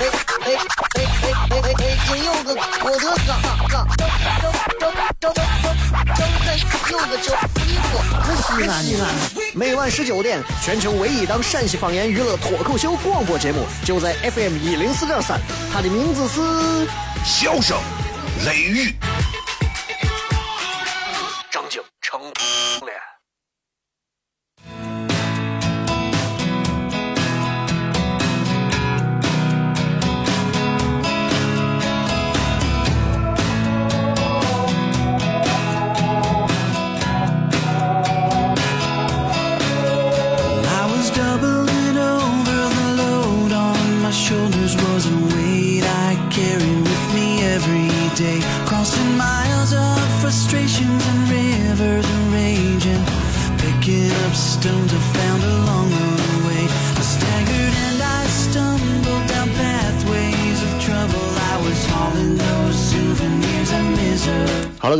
哎哎哎哎！金柚子，我的嘎嘎，张张张张张张柚子，衣服，西安西安。每晚十九点，全球唯一档陕西方言娱乐脱口秀广播节目，就在 FM 一零四点三，它的名字是《笑声雷雨》。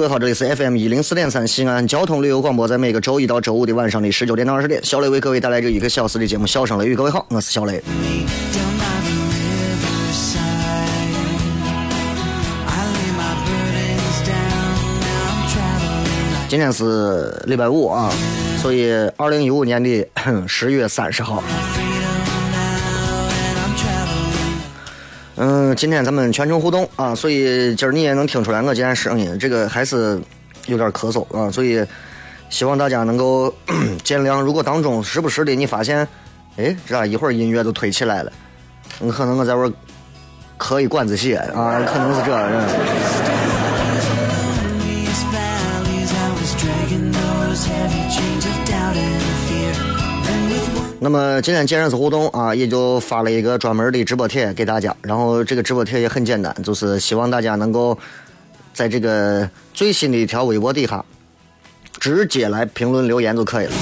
各位好，这里是 FM 一零四点三西安交通旅游广播，在每个周一到周五的晚上的十九点到二十点，小雷为各位带来这一个小时的节目《笑声雷雨》。各位好，我是小雷。今天是礼拜五啊，所以二零一五年的十月三十号。嗯，今天咱们全程互动啊，所以今儿你也能听出来我今天声音这个还是有点咳嗽啊，所以希望大家能够 见谅。如果当中时不时的你发现，哎，这一会儿音乐都推起来了？你可能我在玩咳一管子血啊，可能是这样。那么今天既然是互动啊，也就发了一个专门的直播帖给大家。然后这个直播帖也很简单，就是希望大家能够在这个最新的一条微博底下直接来评论留言就可以了。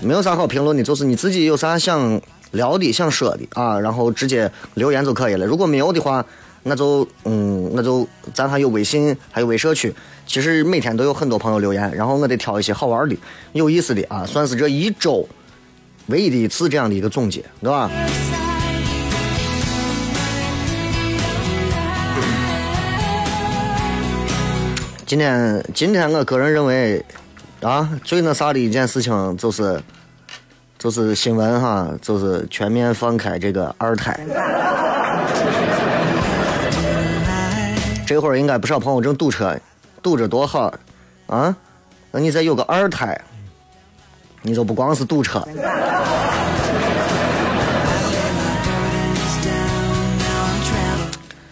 没有啥好评论的，就是你自己有啥想聊的、想说的啊，然后直接留言就可以了。如果没有的话，那就嗯，那就咱还有微信，还有微社区。其实每天都有很多朋友留言，然后我得挑一些好玩的、有意思的啊，算是这一周。唯一的一次这样的一个总结，对吧？今天，今天我个人认为，啊，最那啥的一件事情就是，就是新闻哈，就是全面放开这个二胎。这会儿应该不少朋友正堵车，堵着多好啊！那你再有个二胎。你就不光是堵车。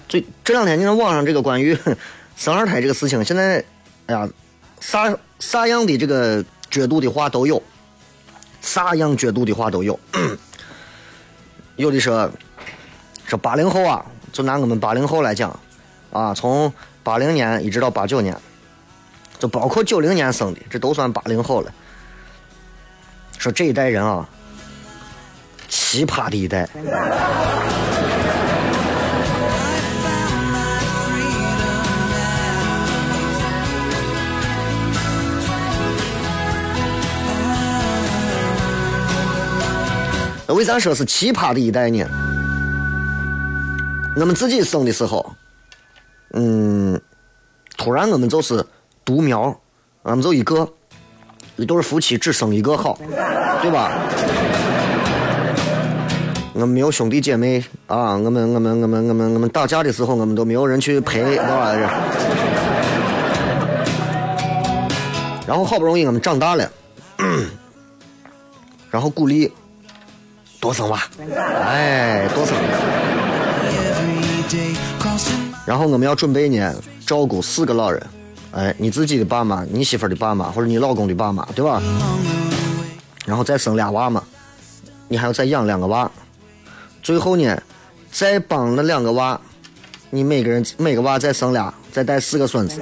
最这两天你看网上这个关于 生二胎这个事情，现在，哎呀，啥啥样的这个角度的话都有，啥样角度的话都有。有的说，说八零后啊，就拿我们八零后来讲，啊，从八零年一直到八九年，就包括九零年生的，这都算八零后了。说这一代人啊，奇葩的一代。那为啥说是奇葩的一代呢？我们自己生的时候，嗯，突然我们就是独苗，我们就一个。一对夫妻只生一个好，对吧？我们没有兄弟姐妹啊，我们我们我们我们我们打架的时候，我们都没有人去陪，对吧？然后好不容易我们长大了，然后鼓励多生娃，哎，多生。然后我们要准备呢，照顾四个老人。哎，你自己的爸妈，你媳妇的爸妈，或者你老公的爸妈，对吧？然后再生俩娃嘛，你还要再养两个娃，最后呢，再帮那两个娃，你每个人每个娃再生俩，再带四个孙子。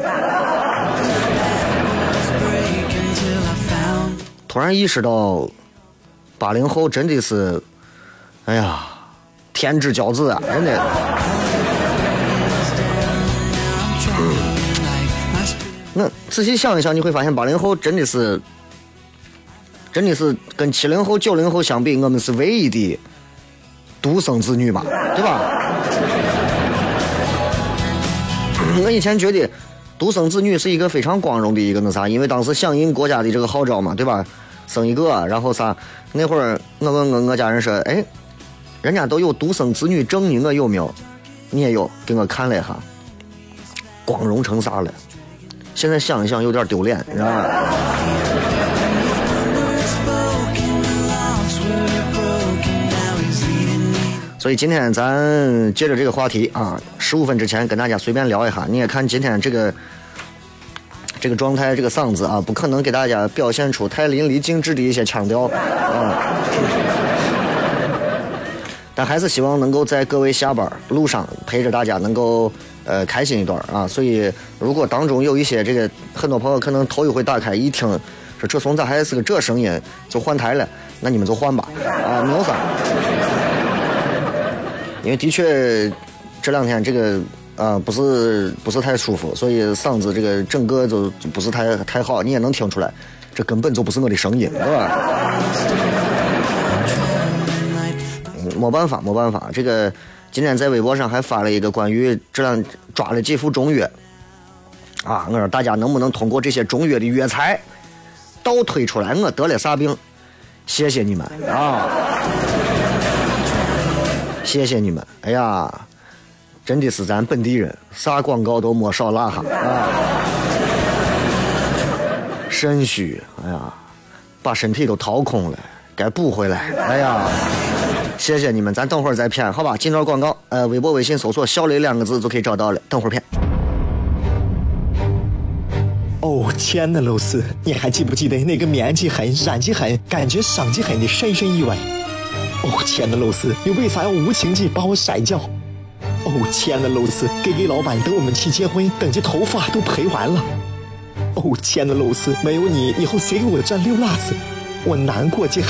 突然意识到，八零后真的是，哎呀，天之骄子啊，真的。那仔细想一想，你会发现八零后真的是，真的是跟七零后、九零后相比，我们是唯一的独生子女嘛，对吧？我以前觉得独生子女是一个非常光荣的一个那啥，因为当时响应国家的这个号召嘛，对吧？生一个，然后啥？那会儿我问我我家人说，哎，人家都有独生子女证呢，我有没有？你也有？给我看了一下，光荣成啥了？现在想一想有点丢脸，你知道吧？所以今天咱接着这个话题啊，十五分之前跟大家随便聊一下。你也看今天这个这个状态，这个嗓子啊，不可能给大家表现出太淋漓尽致的一些腔调啊。但还是希望能够在各位下班路上陪着大家，能够。呃，开心一段啊！所以，如果当中有一些这个，很多朋友可能头一回打开一听，说这怂咋还是个这声音，就换台了，那你们就换吧，啊，没有啥。因为的确这两天这个啊不是不是太舒服，所以嗓子这个整个就不是太太好，你也能听出来，这根本就不是我的声音，对吧？没办法，没办法，这个。今天在微博上还发了一个关于这两抓了几副中药，啊，我说大家能不能通过这些中药的药材倒推出来我得了啥病？谢谢你们啊！谢谢你们！哎呀，真的是咱本地人，啥广告都没少拉哈啊！肾虚，哎呀，把身体都掏空了，该补回来，哎呀！谢谢你们，咱等会儿再骗，好吧？进段广告，呃，微博、微信搜索“小雷”两个字就可以找到了。等会儿骗。哦，亲爱的露丝，你还记不记得那个面积狠、染技狠、感觉伤及狠的深深意外？哦，亲爱的露丝，你为啥要无情地把我甩掉？哦，亲爱的露丝给给老板等我们去结婚，等这头发都赔完了。哦，亲爱的露丝，没有你，以后谁给我赚溜辣子？我难过极了。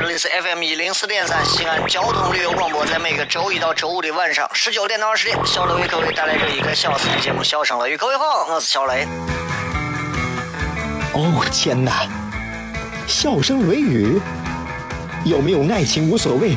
这里是 FM 一零四点三西安交通旅游广播，在每个周一到周五的晚上十九点到二十点，小雷为各位带来这一个小时的节目《笑声乐语》。各位好，我是小雷。哦天哪！笑声雷雨，有没有爱情无所谓，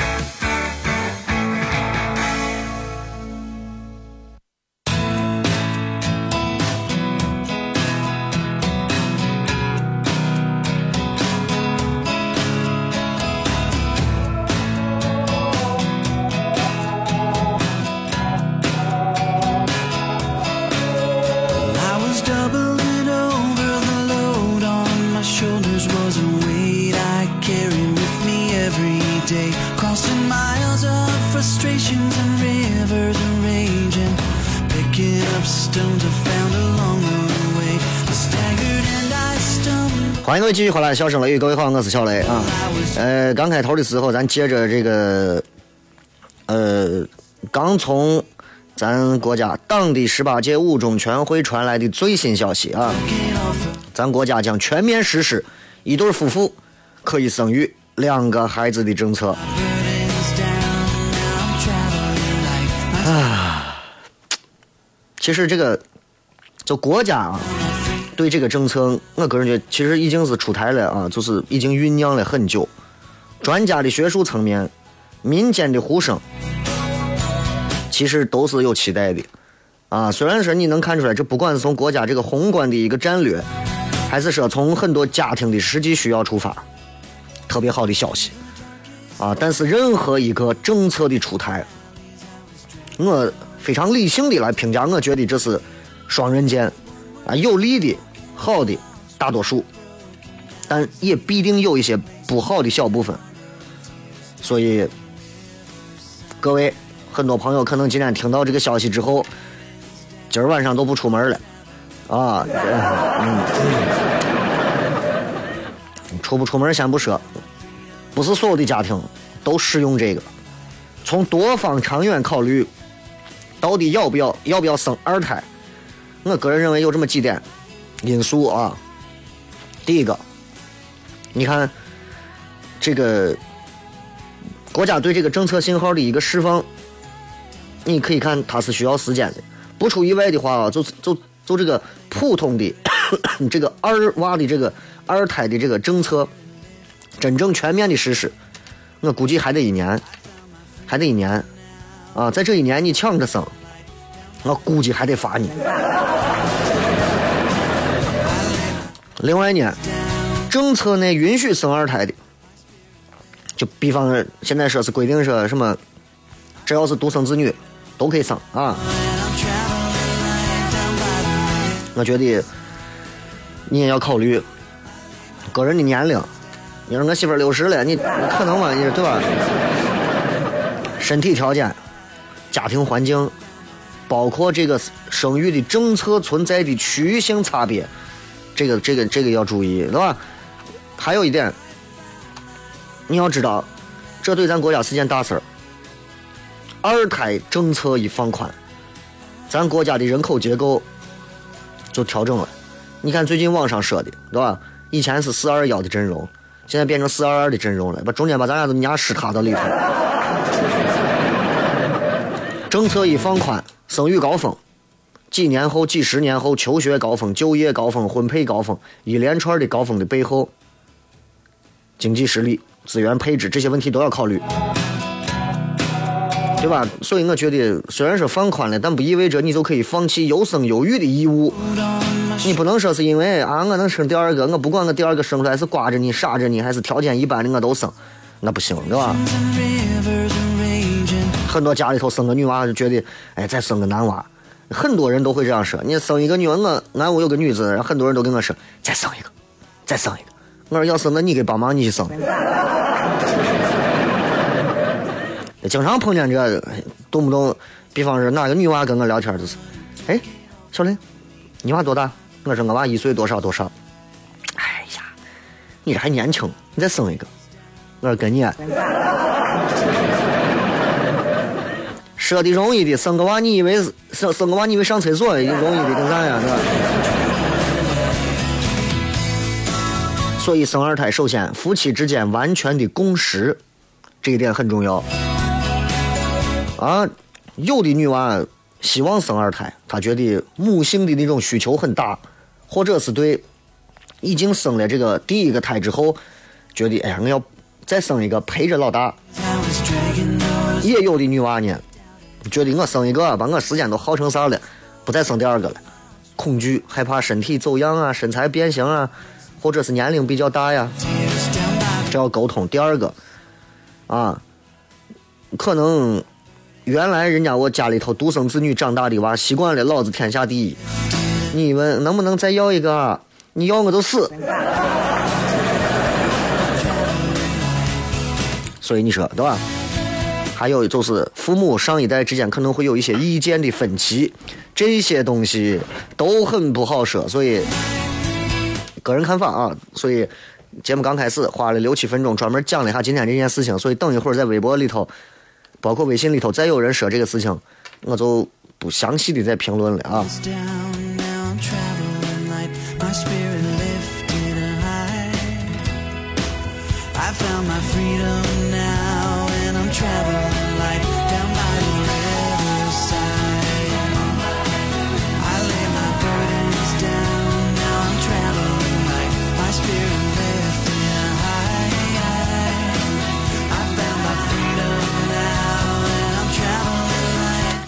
继续回来，笑声雷雨，各位好，我是小雷啊。呃，刚开头的时候，咱接着这个，呃，刚从咱国家党的十八届五中全会传来的最新消息啊，咱国家将全面实施一对夫妇可以生育两个孩子的政策。啊，其实这个，就国家啊。对这个政策，我个人觉得其实已经是出台了啊，就是已经酝酿了很久。专家的学术层面，民间的呼声，其实都是有期待的啊。虽然说你能看出来，这不管是从国家这个宏观的一个战略，还是说从很多家庭的实际需要出发，特别好的消息啊。但是任何一个政策的出台，我非常理性的来评价，我觉得这是双刃剑啊，有利的。好的，大多数，但也必定有一些不好的小部分。所以，各位很多朋友可能今天听到这个消息之后，今儿晚上都不出门了，啊，出不出门先不说，不是所有的家庭都适用这个。从多方长远考虑，到底要不要要不要生二胎？我个人认为有这么几点因素啊。第一个，你看这个国家对这个政策信号的一个释放，你可以看它是需要时间的。不出意外的话啊，就就就这个普通的 这个二娃的这个二胎的这个政策真正全面的实施，我估计还得一年。还得一年，啊，在这一年你抢着生，我估计还得罚你。另外呢，政策内允许生二胎的，就比方现在说是规定说什么，只要是独生子女都可以生啊。我觉得你也要考虑个人的年龄。你说我媳妇六十了，你可能吗？你说对吧？身体条件、家庭环境，包括这个生育的政策存在的区域性差别，这个、这个、这个要注意，对吧？还有一点，你要知道，这对咱国家是件大事儿。二胎政策一放宽，咱国家的人口结构就调整了。你看最近网上说的，对吧？以前是四二幺的阵容，现在变成四二二的阵容了，把中间把咱俩都压实塌到里头。政策一放宽，生育高峰，几年后、几十年后，求学高峰、就业高峰、婚配高峰，一连串的高峰的背后，经济实力、资源配置这些问题都要考虑，对吧？所以我觉得，虽然说放宽了，但不意味着你就可以放弃优生优育的义务。你不能说是因为啊，我能生第二个，我不管我第二个生出来是瓜着你、傻着你，还是条件一般的，我都生，那不行，对吧？很多家里头生个女娃就觉得，哎，再生个男娃，很多人都会这样说。你生一个女儿，我俺屋有个女子，很多人都跟我说，再生一个，再生一个。我说要生，那你给帮忙，你去生。经常碰见这，动不动，比方说哪个女娃跟我聊天就是，哎，小林，你娃多大？我说我娃一岁多少多少。哎呀，你这还年轻，你再生一个。我说跟你。说的容易的，生个娃你以为生生个娃你以为上厕所容易的跟啥呀？是吧？所以生二胎首先夫妻之间完全的共识，这一点很重要。啊，有的女娃希望生二胎，她觉得母性的那种需求很大，或者是对已经生了这个第一个胎之后，觉得哎呀我要再生一个陪着老大。也有的女娃呢。觉得我生一个，把我时间都耗成啥了，不再生第二个了。恐惧、害怕身体走样啊，身材变形啊，或者是年龄比较大呀，这要沟通。第二个，啊，可能原来人家我家里头独生子女长大的娃，习惯了老子天下第一。你们能不能再要一个？你要我就死。所以你说对吧？还有就是父母上一代之间可能会有一些意见的分歧，这些东西都很不好说，所以个人看法啊。所以节目刚开始花了六七分钟专门讲了一下今天这件事情，所以等一会儿在微博里头，包括微信里头再有人说这个事情，我就不详细的再评论了啊。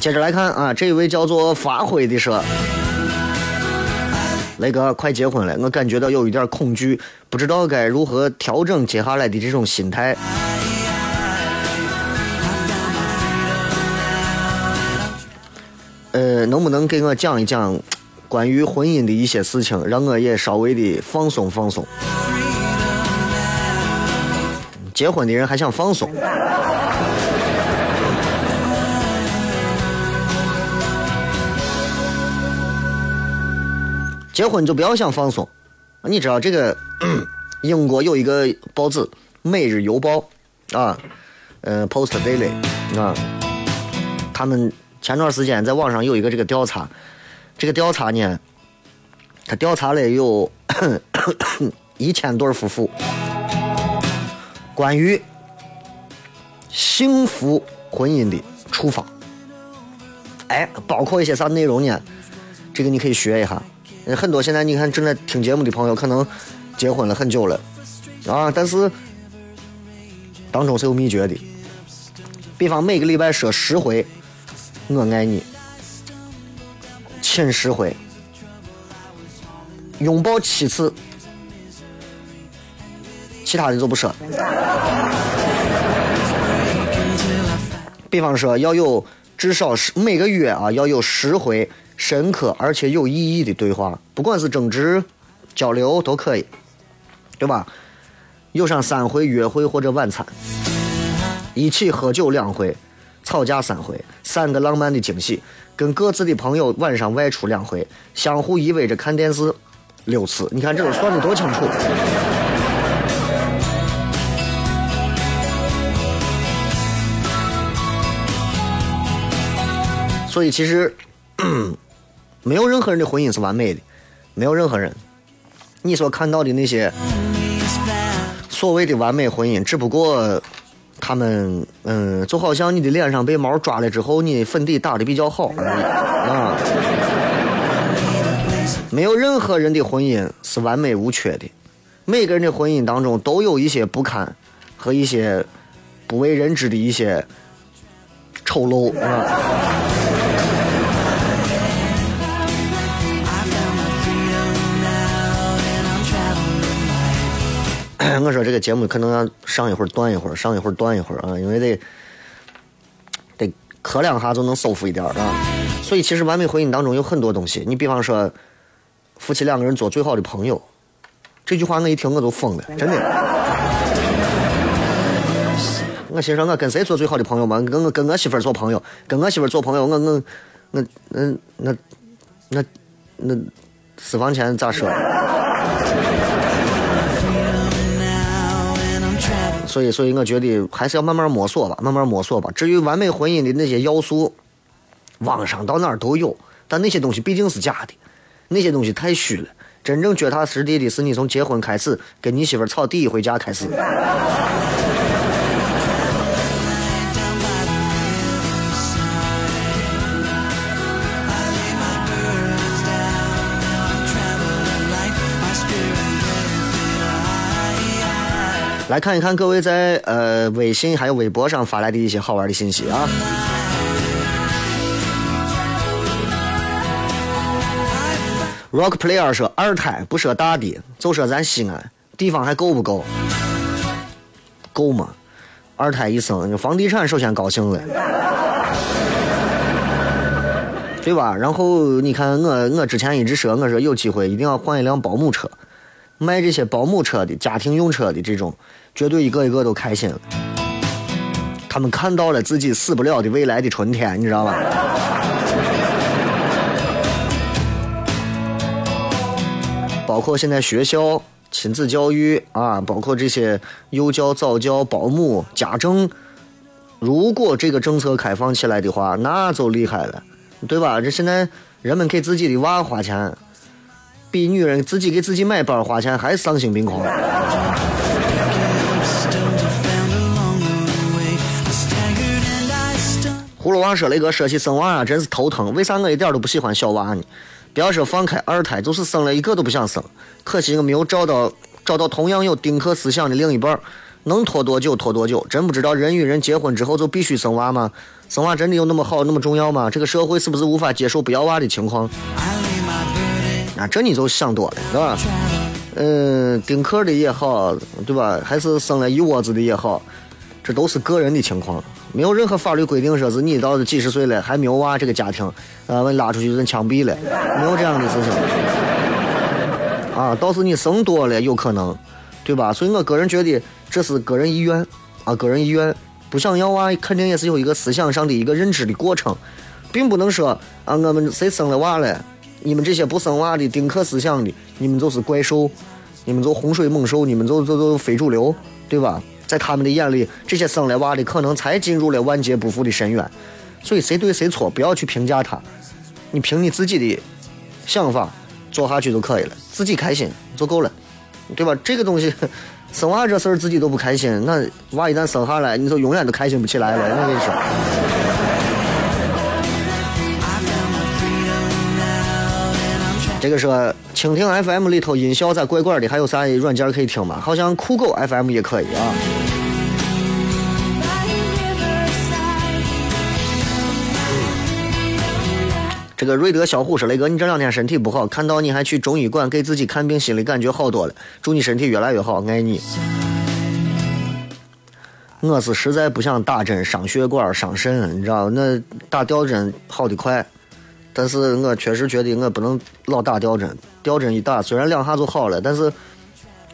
接着来看啊，这一位叫做发挥的说：“雷哥快结婚了，我感觉到有一点恐惧，不知道该如何调整接下来的这种心态。”呃，能不能给我讲一讲关于婚姻的一些事情，让我也稍微的放松放松？结婚的人还想放松？结婚就不要想放松。你知道这个 英国有一个报纸《每日邮报》啊，呃，Post Daily 啊，他们前段时间在网上有一个这个调查，这个调查呢，他调查了有 一千对夫妇，关于幸福婚姻的处方。哎，包括一些啥内容呢？这个你可以学一下。很多现在你看正在听节目的朋友，可能结婚了很久了啊，但是当中是有秘诀的。比方每个礼拜说十回“我爱你”，亲十回，拥抱七次，其他的就不说。比方说要有至少是每个月啊要有十回。深刻而且有意义的对话，不管是争执、交流都可以，对吧？有上三回约会或者晚餐，一起喝酒两回，吵架三回，三个浪漫的惊喜，跟各自的朋友晚上外出两回，相互依偎着看电视六次。你看这都算的多清楚。所以其实。没有任何人的婚姻是完美的，没有任何人。你所看到的那些所谓的完美婚姻，只不过他们，嗯，就好像你的脸上被猫抓了之后，你粉底打的比较好而已啊。没有任何人的婚姻是完美无缺的，每个人的婚姻当中都有一些不堪和一些不为人知的一些丑陋啊。我说这个节目可能要上一会儿断一会儿，上一会儿断一会儿啊，因为得得磕两下就能舒服一点啊。所以其实完美婚姻当中有很多东西，你比方说夫妻两个人做最好的朋友，这句话我一听我都疯了，真的。我心说我跟谁做最好的朋友嘛？跟我跟我媳妇儿做朋友，跟我媳妇儿做朋友，我我我那那那那私房钱咋说？所以，所以我觉得还是要慢慢摸索吧，慢慢摸索吧。至于完美婚姻的那些要素，网上到哪儿都有，但那些东西毕竟是假的，那些东西太虚了。真正脚踏实地的是你从结婚开始，跟你媳妇吵第一回架开始。来看一看各位在呃微信还有微博上发来的一些好玩的信息啊。Rock Player 说二胎不说大的，就说咱西安地方还够不够？够吗？二胎一生，房地产首先高兴了，对吧？然后你看我我之前一直说，我说有机会一定要换一辆保姆车，卖这些保姆车的家庭用车的这种。绝对一个一个都开心了，他们看到了自己死不了的未来的春天，你知道吧？包括现在学校亲子教育啊，包括这些幼教、早教、保姆、家政，如果这个政策开放起来的话，那就厉害了，对吧？这现在人们给自己的娃花钱，比女人自己给自己买包花钱还丧心病狂。葫芦娃说：“雷哥，说起生娃啊，真是头疼。为啥我一点都不喜欢小娃呢？不要说放开二胎，就是生了一个都不想生。可惜我没有找到找到同样有丁克思想的另一半，能拖多久拖多久。真不知道人与人结婚之后就必须生娃吗？生娃真的有那么好那么重要吗？这个社会是不是无法接受不要娃的情况？这你就想多了，是吧？嗯，丁克的也好，对吧？还是生了一窝子的也好，这都是个人的情况。”没有任何法律规定说是你到几十岁了还没有娃，这个家庭，呃，拉出去就枪毙了，没有这样的事情。啊，倒是你生多了有可能，对吧？所以我个人觉得这是个人意愿，啊，个人意愿，不想要娃肯定也是有一个思想上的一个认知的过程，并不能说啊，我们谁生了娃了，你们这些不生娃的丁克思想的，你们就是怪兽，你们就洪水猛兽，你们就就就非主流，对吧？在他们的眼里，这些生了娃的可能才进入了万劫不复的深渊。所以谁对谁错，不要去评价他，你凭你自己的想法做下去就可以了，自己开心就够了，对吧？这个东西。生娃这事儿自己都不开心，那娃一旦生下来，你就永远都开心不起来了。我跟你说，这个是蜻蜓 FM 里头音效咋怪怪的？还有啥软件可以听吗？好像酷狗 FM 也可以啊。这个瑞德小虎说：“雷哥，你这两天身体不好，看到你还去中医馆给自己看病，心里感觉好多了。祝你身体越来越好，爱你。”我是实在不想打针伤血管、伤肾，你知道那打吊针好的快，但是我确实觉得我不能老打吊针。吊针一打，虽然两下就好了，但是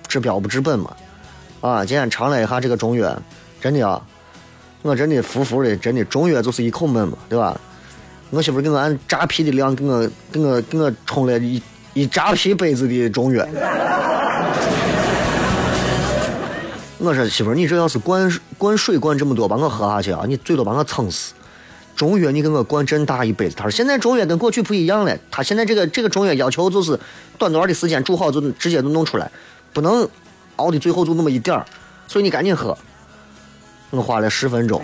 治标不治本嘛。啊，今天尝了一下这个中药，真的啊，我真的服服的，真的中药就是一口闷嘛，对吧？我媳妇给我按扎啤的量，给我给我给我冲了一一扎啤杯子的中药。我说媳妇，你这要是灌灌水灌这么多，把我喝下去啊，你最多把我撑死。中药你给我灌这么大一杯子，他说现在中药跟过去不一样了，他现在这个这个中药要求就是短短的时间煮好就直接就弄出来，不能熬的最后就那么一点儿，所以你赶紧喝。我花了十分钟。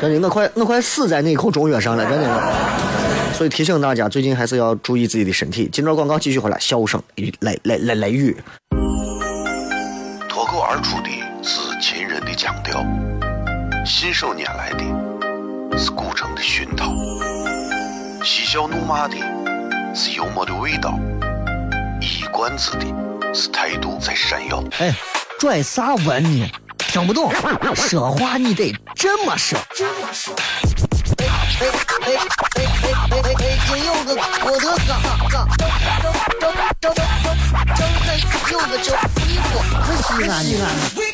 真的，我快我快死在那口中药上了，真的。所以提醒大家，最近还是要注意自己的身体。今段广告继续回来，笑声来来来来雨。脱口而出的是秦人的腔调，信手拈来的是古城的熏陶，嬉笑怒骂的是幽默的味道，一冠子的是态度在闪耀。哎，拽啥文呢？听不懂，说话你得这么说。哎哎哎哎哎哎哎！今有个我的哥，张张张张张张有个叫西瓜，西安西安。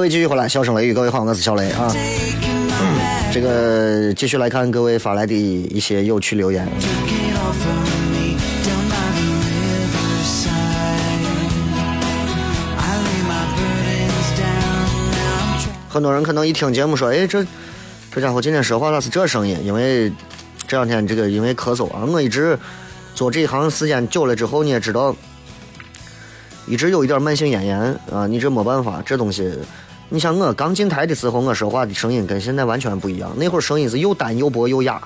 各位继续回来，笑声雷雨，各位好，我是小雷啊。这个继续来看各位发来的一些有趣留言。很多人可能一听节目说，哎，这这家伙今天说话咋是这声音？因为这两天这个因为咳嗽啊，我一直做这一行时间久了之后，你也知道。一直有一点慢性咽炎啊，你这没办法，这东西，你像我刚进台的时候，我说话的声音跟现在完全不一样。那会儿声音是又单又薄又哑，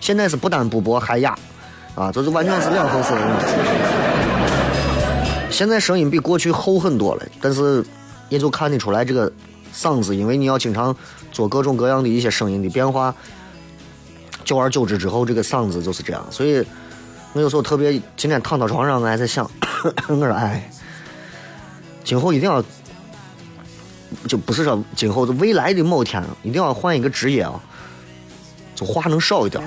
现在是不单不薄还哑，啊，就是完全是两回事。现在声音比过去厚很多了，但是也就看得出来这个嗓子，因为你要经常做各种各样的一些声音的变化，久而久之之后，这个嗓子就是这样。所以我有时候特别今天躺到床上，我还在想，我说哎。今后一定要，就不是说今后的未来的某天，一定要换一个职业啊，就话能少一点，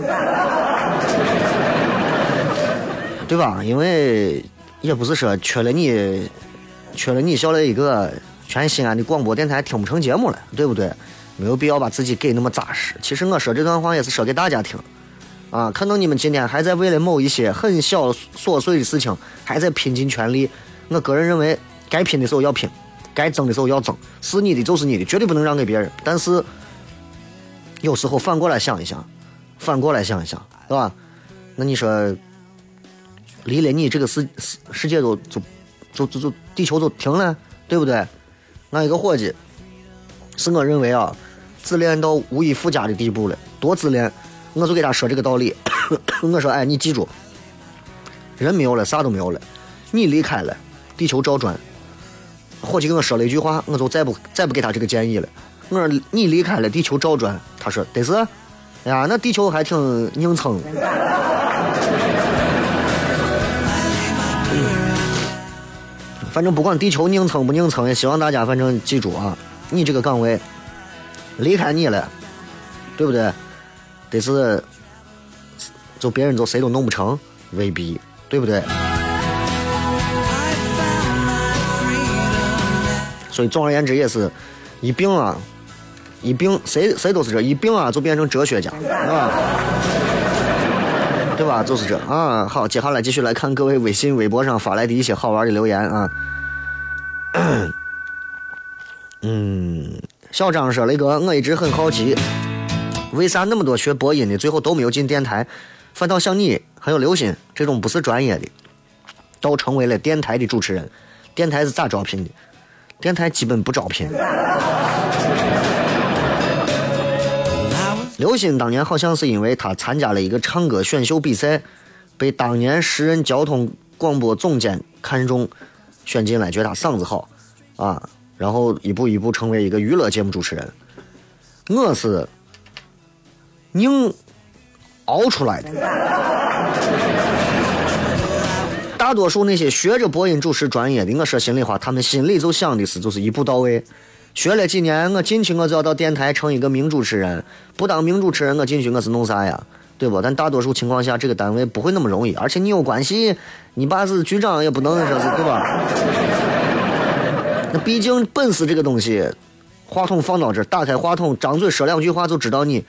对吧？因为也不是说缺了你，缺了你小了一个，全西安的广播电台听不成节目了，对不对？没有必要把自己给那么扎实。其实我说这段话也是说给大家听，啊，可能你们今天还在为了某一些很小琐碎的事情还在拼尽全力，我个人认为。该拼的时候要拼，该争的时候要争，是你的就是你的，绝对不能让给别人。但是有时候反过来想一想，反过来想一想，对吧？那你说离了你这个世世世界都就就就就地球都停了，对不对？俺一个伙计，是我认为啊，自恋到无以复加的地步了，多自恋。我就给他说这个道理，我说哎，你记住，人没有了，啥都没有了，你离开了，地球照转。伙计跟我说了一句话，我就再不再不给他这个建议了。我说你离开了，地球照转。他说得是，哎呀，那地球还挺硬撑。反正不管地球硬撑不硬撑，也希望大家反正记住啊，你这个岗位离开你了，对不对？得是，就别人就谁都弄不成，未必，对不对？所以总而言之，也是一病啊，一病谁谁都是这一病啊，就变成哲学家，啊？对吧？就是这啊。好，接下来继续来看各位微信、微博上发来的一些好玩的留言啊。嗯，小张说：“雷哥，我一直很好奇，为啥那么多学播音的最后都没有进电台，反倒像你还有刘鑫这种不是专业的，倒成为了电台的主持人？电台是咋招聘的？电台基本不招聘。”刘鑫当年好像是因为他参加了一个唱歌选秀比赛，被当年时任交通广播总监看中，选进来，觉得他嗓子好，啊，然后一步一步成为一个娱乐节目主持人。我是硬熬出来的。大多数那些学着播音主持专业的，我说心里话，他们心里就想的是，就是一步到位。学了几年，我进去我就要到电台成一个名主持人。不当名主持人，我进去我是弄啥呀？对不？但大多数情况下，这个单位不会那么容易。而且你有关系，你爸是局长也不能说是对吧？那毕竟本事这个东西，话筒放到这，打开话筒，张嘴说两句话就知道你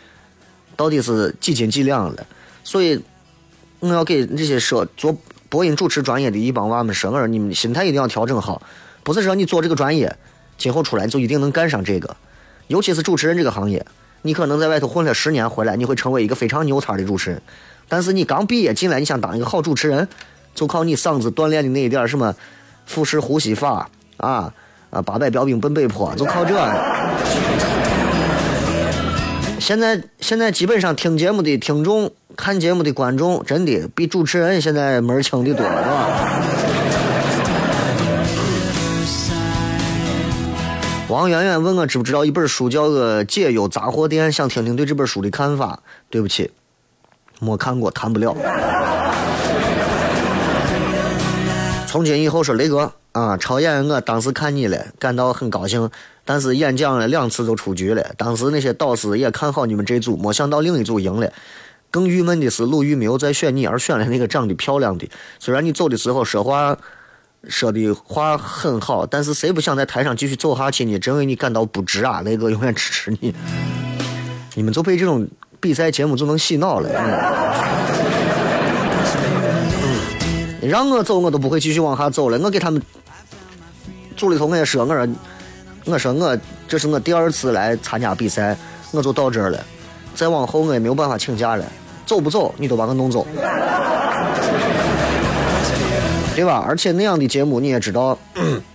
到底是几斤几两了。所以我要给这些说做播音主持专业的一帮娃们生儿你们心态一定要调整好，不是说你做这个专业。今后出来就一定能干上这个，尤其是主持人这个行业，你可能在外头混了十年，回来你会成为一个非常牛叉的主持人。但是你刚毕业进来，你想当一个好主持人，就靠你嗓子锻炼的那一点什么腹式呼吸法啊啊，八百标兵奔北坡，就靠这。现在现在基本上听节目的听众、看节目的观众，真的比主持人现在门儿清的多了，是吧？王媛媛问我知不知道一本书叫个《解忧杂货店》，想听听对这本书的看法。对不起，没看过，谈不了。从今以后说雷哥啊，超演我当时看你了，感到很高兴，但是演讲了两次就出局了。当时那些导师也看好你们这组，没想到另一组赢了。更郁闷的是，鲁豫没有再选你，而选了那个长得漂亮的。虽然你走的时候说话。说的话很好，但是谁不想在台上继续走下去呢？真为你感到不值啊！雷哥永远支持你。你们就被这种比赛节目就能洗脑了。嗯，让我走我都不会继续往下走了。我给他们组里头我也说，我说我说我这是我第二次来参加比赛，我就到这儿了。再往后我也没有办法请假了。走不走你都把我弄走。对吧？而且那样的节目你也知道，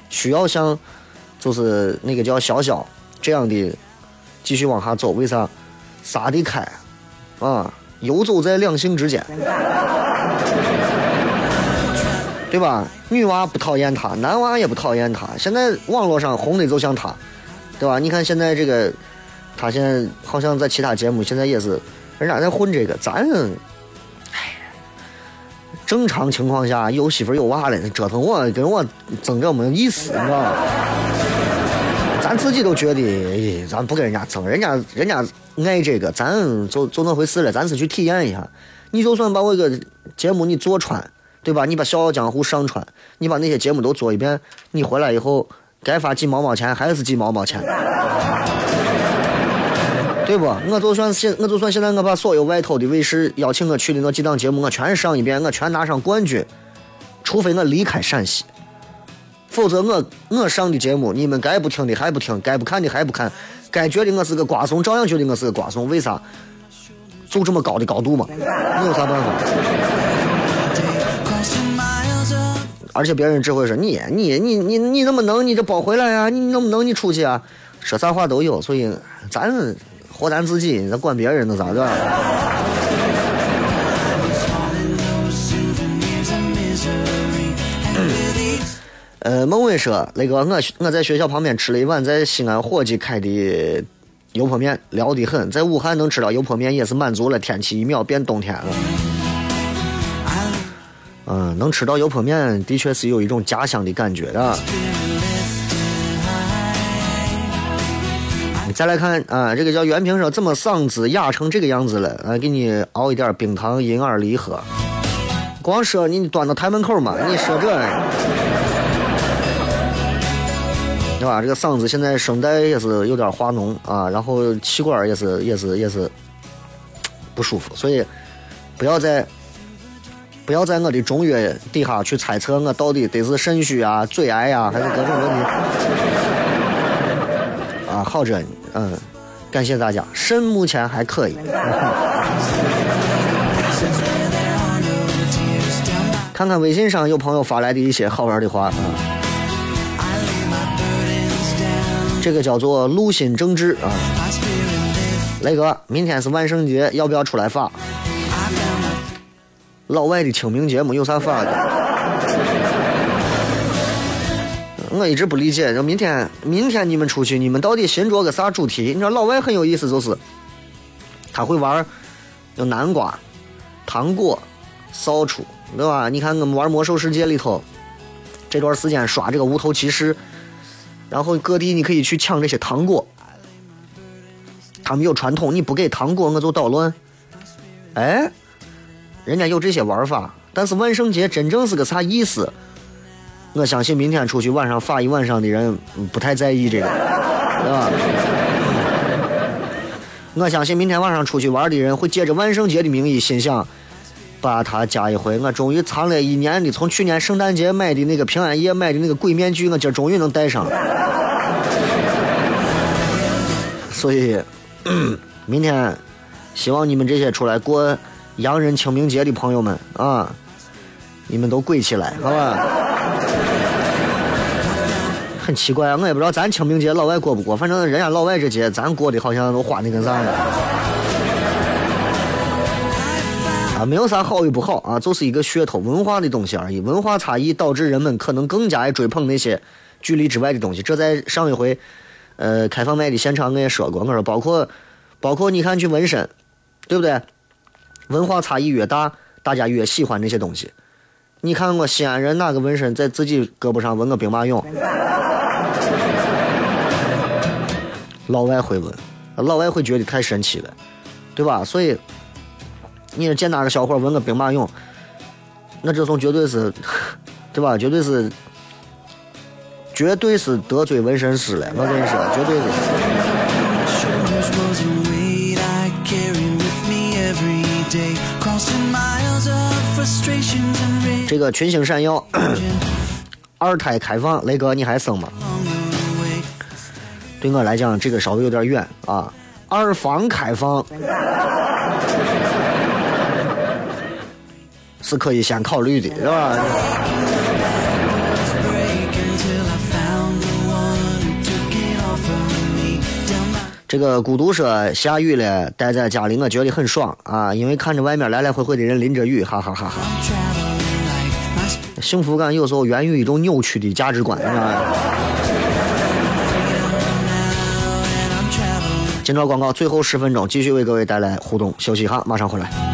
需要像就是那个叫潇潇这样的继续往下走。为啥？撒得开啊，游走在两性之间，对吧？女娃不讨厌他，男娃也不讨厌他。现在网络上红的就像他，对吧？你看现在这个，他现在好像在其他节目现在也是人家在混这个，咱。哎正常情况下有媳妇有娃了，折腾我跟我争这没意思，你知道吗？咱自己都觉得，哎咱不跟人家争，人家人家爱这个，咱就就那回事了，咱是去体验一下。你就算把我一个节目你做穿，对吧？你把《笑傲江湖》上传，你把那些节目都做一遍，你回来以后该发几毛毛钱还是几毛毛钱。对不？我就算现，我就算现在我把所有外头的卫视邀请我去的那几档节目，我全上一遍，我全拿上冠军。除非我离开陕西，否则我我上的节目，你们该不听的还不听，该不看的还不看，该觉得我是个瓜怂，照样觉得我是个瓜怂。为啥？就这么高的高度嘛？你有啥办法？而且别人只会说你你你你你怎么能你就包回来呀？你能不能你出去啊？说啥话都有，所以咱活咱自己，咱管别人那咋的？呃，孟伟说：“那个我我在学校旁边吃了一碗在西安伙计开的油泼面，撩的很。在武汉能吃到油泼面也是满足了，天气一秒变冬天了。嗯，能吃到油泼面的确是有一种家乡的感觉的。再来看啊，这个叫袁平说怎么嗓子哑成这个样子了？啊，给你熬一点冰糖银耳梨喝。光说你端到台门口嘛，你说这。”对吧？这个嗓子现在声带也是有点化脓啊，然后气管也是也是也是不舒服，所以不要在不要在我的中药底下去猜测我到底得是肾虚啊、嘴癌呀，还是各种问题啊。好着呢，嗯，感谢大家，肾目前还可以。看看微信上有朋友发来的一些好玩的话啊。这个叫做陆心正治啊，雷哥，明天是万圣节，要不要出来发？老外的清明节目有啥发的。我一直不理解，就明天，明天你们出去，你们到底寻着个啥主题？你知道老外很有意思，就是他会玩有南瓜、糖果、扫帚，对吧？你看我们玩魔兽世界里头，这段时间刷这个无头骑士。然后各地你可以去抢这些糖果，他们有传统，你不给糖果我就捣乱。哎，人家有这些玩法，但是万圣节真正是个啥意思？我相信明天出去晚上发一晚上的人不太在意这个，对吧？我相信明天晚上出去玩的人会借着万圣节的名义，心想。把它加一回，我终于藏了一年的，从去年圣诞节买的那个平安夜买的那个鬼面具，我今儿终于能戴上了。所以，明天希望你们这些出来过洋人清明节的朋友们啊，你们都跪起来，好吧？很奇怪啊，我也不知道咱清明节老外过不过，反正人家老外这节咱过的好像都花的跟啥似的。啊，没有啥好与不好啊，就是一个噱头、文化的东西而已。文化差异导致人们可能更加爱追捧那些距离之外的东西。这在上一回，呃，开放麦的现场我也说过，我说包括包括你看去纹身，对不对？文化差异越大，大家越喜欢那些东西。你看我西安人哪个纹身在自己胳膊上纹个兵马俑？老外会纹，老外会觉得太神奇了，对吧？所以。你见哪个小伙纹个兵马俑，那这种绝对是，对吧？绝对是，绝对是得罪纹身师了。我跟你说，绝对是。这个群星闪耀，二胎开放，雷哥你还生吗？对我来讲，这个稍微有点远啊。二房开放。是可以先考虑的，是吧？这个孤独说下雨了，待在家里我觉得很爽啊，因为看着外面来来回回的人淋着雨，哈哈哈哈。幸福感有时候源于一种扭曲的价值观，是吧。今朝广告最后十分钟，继续为各位带来互动，休息一下，马上回来。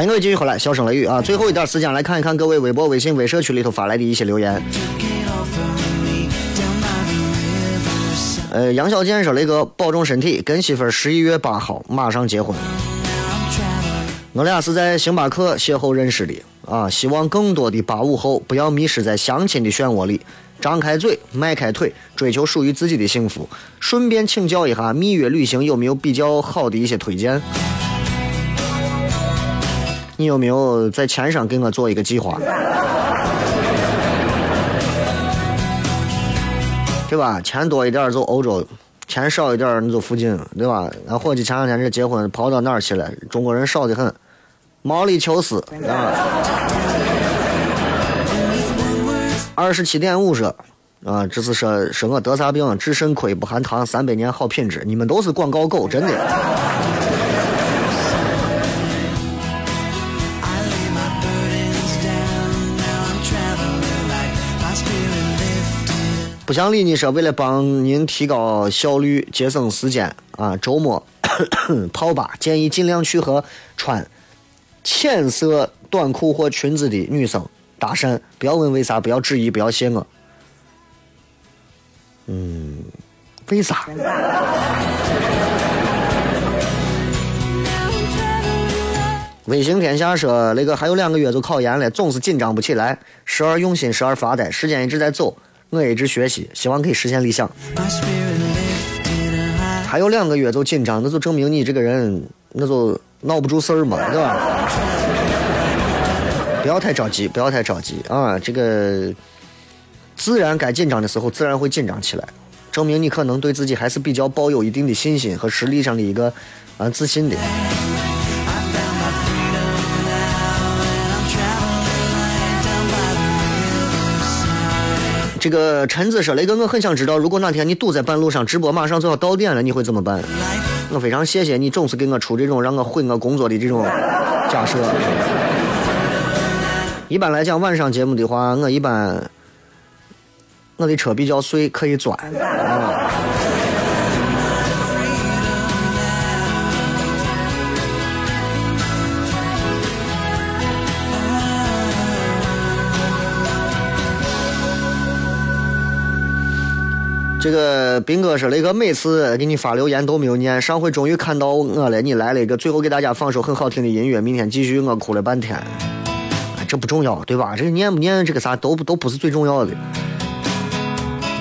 欢迎各位继续回来，笑声雷雨啊！最后一段时间来看一看各位微博、微信、微社区里头发来的一些留言。呃，杨小健说：“雷哥，保重身体，跟媳妇儿十一月八号马上结婚。我俩是在星巴克邂逅认识的啊！希望更多的八五后不要迷失在相亲的漩涡里，张开嘴，迈开腿，追求属于自己的幸福。顺便请教一下，蜜月旅行有没有比较好的一些推荐？你有没有在钱上给我做一个计划？”对吧？钱多一点走欧洲，钱少一点你走附近，对吧？俺伙计前两天这结婚跑到哪儿去了？中国人少的很，毛里求斯啊！二十七点五说，啊，这是说说我得啥病？治肾亏不含糖，三百年好品质。你们都是广告狗，真的。不想理你说，为了帮您提高效率、节省时间啊，周末 泡吧，建议尽量去和穿浅色短裤或裙子的女生搭讪，不要问为啥，不要质疑，不要谢我。嗯，为啥？微行天下说，那个还有两个月就考研了，总是紧张不起来，时而用心，时而发呆，时间一直在走。我也一直学习，希望可以实现理想。还有两个月就紧张，那就证明你这个人那就闹不住事儿嘛，对吧？不要太着急，不要太着急啊！这个自然该紧张的时候，自然会紧张起来，证明你可能对自己还是比较抱有一定的信心和实力上的一个啊自信的。这个陈子说：“雷哥，我很想知道，如果哪天你堵在半路上，直播马上就要到点了，你会怎么办？”我非常谢谢你，总是给我出这种让我毁我工作的这种假设。一般来讲，晚上节目的话，我一般我的车比较碎，可以钻啊。这个斌哥说：“雷哥每次给你发留言都没有念，上回终于看到我了，你来了一个，最后给大家放首很好听的音乐，明天继续。我哭了半天，这不重要，对吧？这念不念，这个啥都都不是最重要的。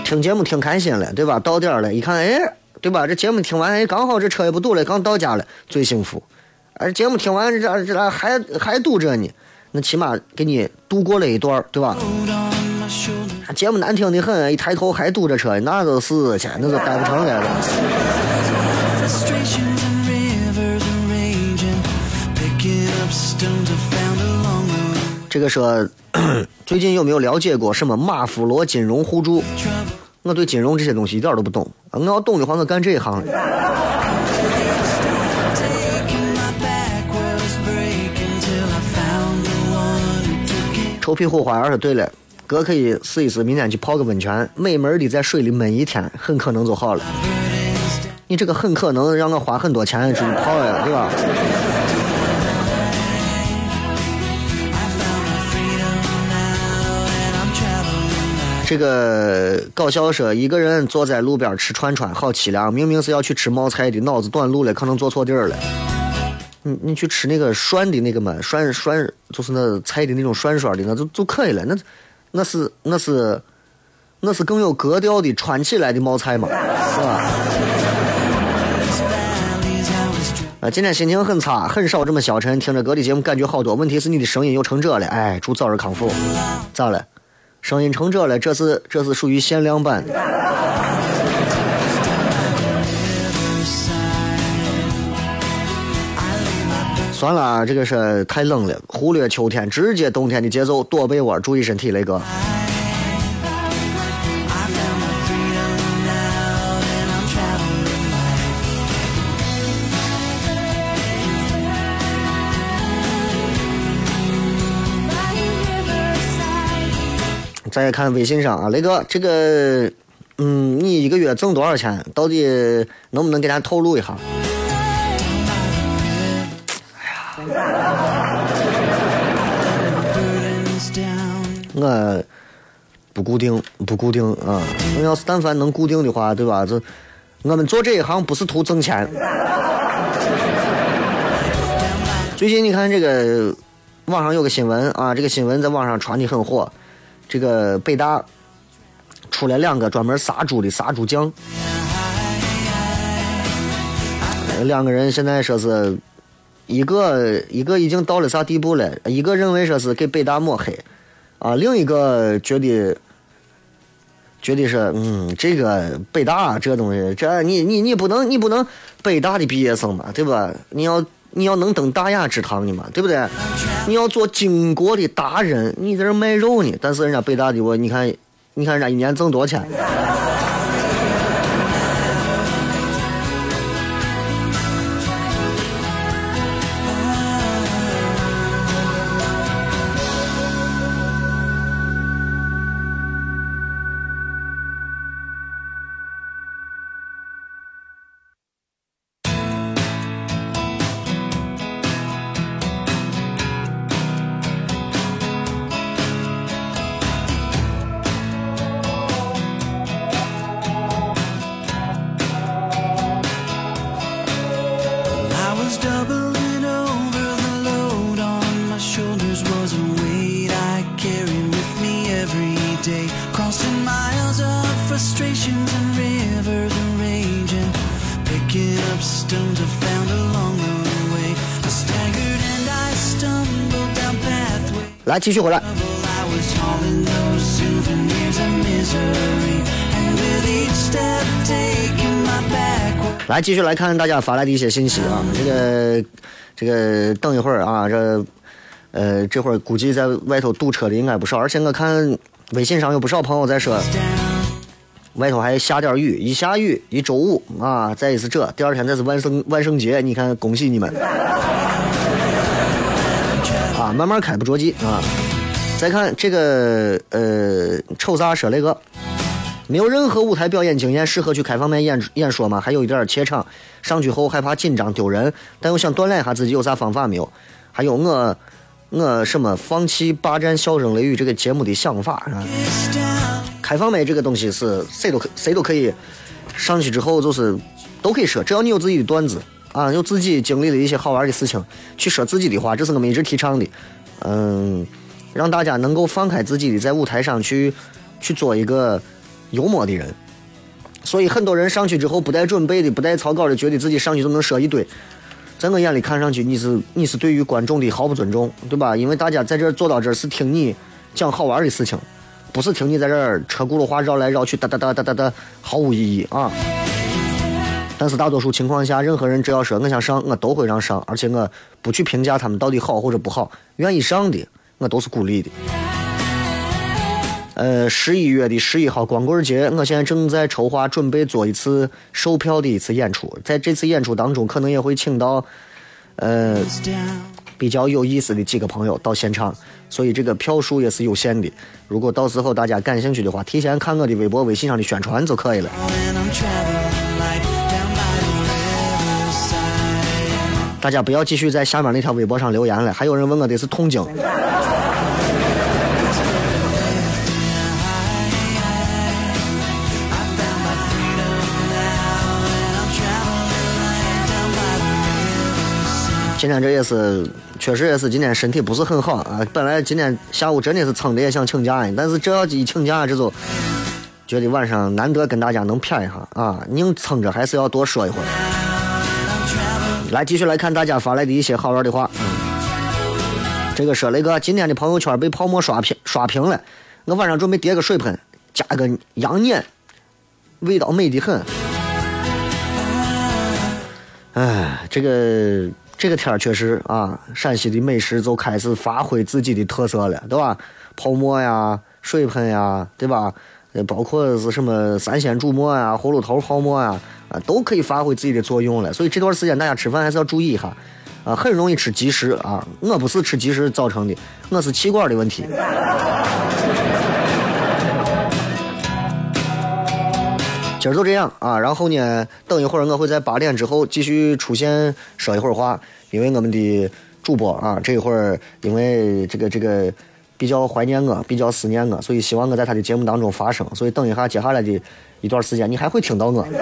听节目听开心了，对吧？到点了，一看，哎，对吧？这节目听完，哎，刚好这车也不堵了，刚到家了，最幸福。哎，节目听完，这这还还堵着呢，那起码给你度过了一段，对吧？”节目难听的很，一抬头还堵着车，那都是去，那都待不成了。这个说，最近有没有了解过什么马夫罗金融互助？我对金融这些东西一点都不懂，我要懂的话，我干这一行了。臭屁火花儿说对了。哥可以试一试，明天去泡个温泉，美门的在水里闷一天，很可能就好了。你这个很可能让我花很多钱去泡呀，对吧？这个搞笑说，一个人坐在路边吃串串，好凄凉。明明是要去吃冒菜的，脑子短路了，可能坐错地儿了。你你去吃那个涮的那个嘛，涮涮就是那菜的那种涮涮的，那就就可以了，那。那是那是那是更有格调的穿起来的冒菜嘛，是吧？啊，今天心情很差，很少这么消沉。听着歌的节目感觉好多。问题是你的声音又成这了，哎，祝早日康复。咋了？声音成这了？这是这是属于限量版。算了，这个是太冷了，忽略秋天，直接冬天的节奏，躲被窝，注意身体，雷哥。再看微信上啊，雷哥，这个，嗯，你一个月挣多少钱？到底能不能给咱透露一下？我不固定，不固定啊。我要是但凡能固定的话，对吧？这我们做这一行不是图挣钱。最近你看这个网上有个新闻啊，这个新闻在网上传的很火。这个北大出来两个专门杀猪的杀猪匠，两个人现在说是一个一个已经到了啥地步了？一个认为说是给北大抹黑啊，另一个觉得觉得是嗯，这个北大这东西，这你你你不能你不能北大的毕业生嘛，对吧？你要。你要能登大雅之堂的嘛，对不对？你要做经国的达人，你在这卖肉呢。但是人家北大的我，你看，你看人家一年挣多少钱？来，继续回来。来，继续来看大家发来的一些信息啊。这个，这个，等一会儿啊，这，呃，这会儿估计在外头堵车的应该不少，而且我看微信上有不少朋友在说，外头还下点雨，一下雨，一周五啊，再一次这，第二天再是万圣万圣节，你看，恭喜你们。慢慢开不着急啊！再看这个，呃，瞅啥说那个？没有任何舞台表演经验，适合去开放麦演演说吗？还有一点怯场，上去后害怕紧张丢人，但又想锻炼一下自己，有啥方法没有？还有我，我什么放弃霸占笑声雷雨这个节目的想法啊？开放麦这个东西是谁都可谁都可以上去之后就是都可以说，只要你有自己的段子。啊，有自己经历的一些好玩的事情，去说自己的话，这是我们一直提倡的。嗯，让大家能够放开自己的，在舞台上去去做一个幽默的人。所以很多人上去之后不带准备的，不带草稿的，觉得自己上去就能说一堆。在我眼里看上去，你是你是对于观众的毫不尊重，对吧？因为大家在这儿坐到这儿是听你讲好玩的事情，不是听你在这儿车轱辘话绕来绕去，哒哒哒哒哒哒，毫无意义啊。但是大多数情况下，任何人只要说我想上，我都会让上，而且我不去评价他们到底好或者不好，愿意上的我都是鼓励的。呃，十一月的十一号光棍节，我现在正在筹划准备做一次售票的一次演出，在这次演出当中，可能也会请到呃比较有意思的几个朋友到现场，所以这个票数也是有限的。如果到时候大家感兴趣的话，提前看我的微博、微信上的宣传就可以了。大家不要继续在下面那条微博上留言了。还有人问我的是痛经。今天这也是，确实也是今天身体不是很好啊。本来今天下午真的是撑着也想请假，但是这要一请假，这就觉得晚上难得跟大家能谝一下啊，硬撑着还是要多说一会儿。来继续来看大家发来的一些好玩的话。嗯这个说那个今天的朋友圈被泡沫刷屏刷屏了，我晚上准备叠个水盆，加个羊碾，味道美的很。哎，这个这个天确实啊，陕西的美食就开始发挥自己的特色了，对吧？泡沫呀，水盆呀，对吧？包括是什么三鲜煮馍啊、葫芦头泡馍啊。啊，都可以发挥自己的作用了，所以这段时间大家吃饭还是要注意一下，啊，很容易吃积食啊。我不是吃积食造成的，我是气管的问题。今儿就这样啊，然后呢，等一会儿我会在八点之后继续出现说一会儿话，因为我们的主播啊，这一会儿因为这个这个比较怀念我，比较思念我，所以希望我在他的节目当中发声。所以等一下接下来的一段时间，你还会听到我。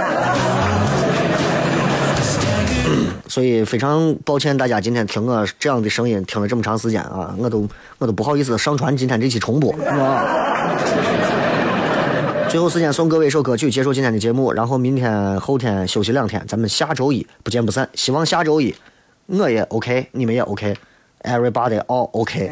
所以非常抱歉大家今天听我这样的声音听了这么长时间啊，我都我都不好意思上传今天这期重播。最后时间送各位一首歌曲，结束今天的节目。然后明天后天休息两天，咱们下周一不见不散。希望下周一我也 OK，你们也 OK，everybody all OK。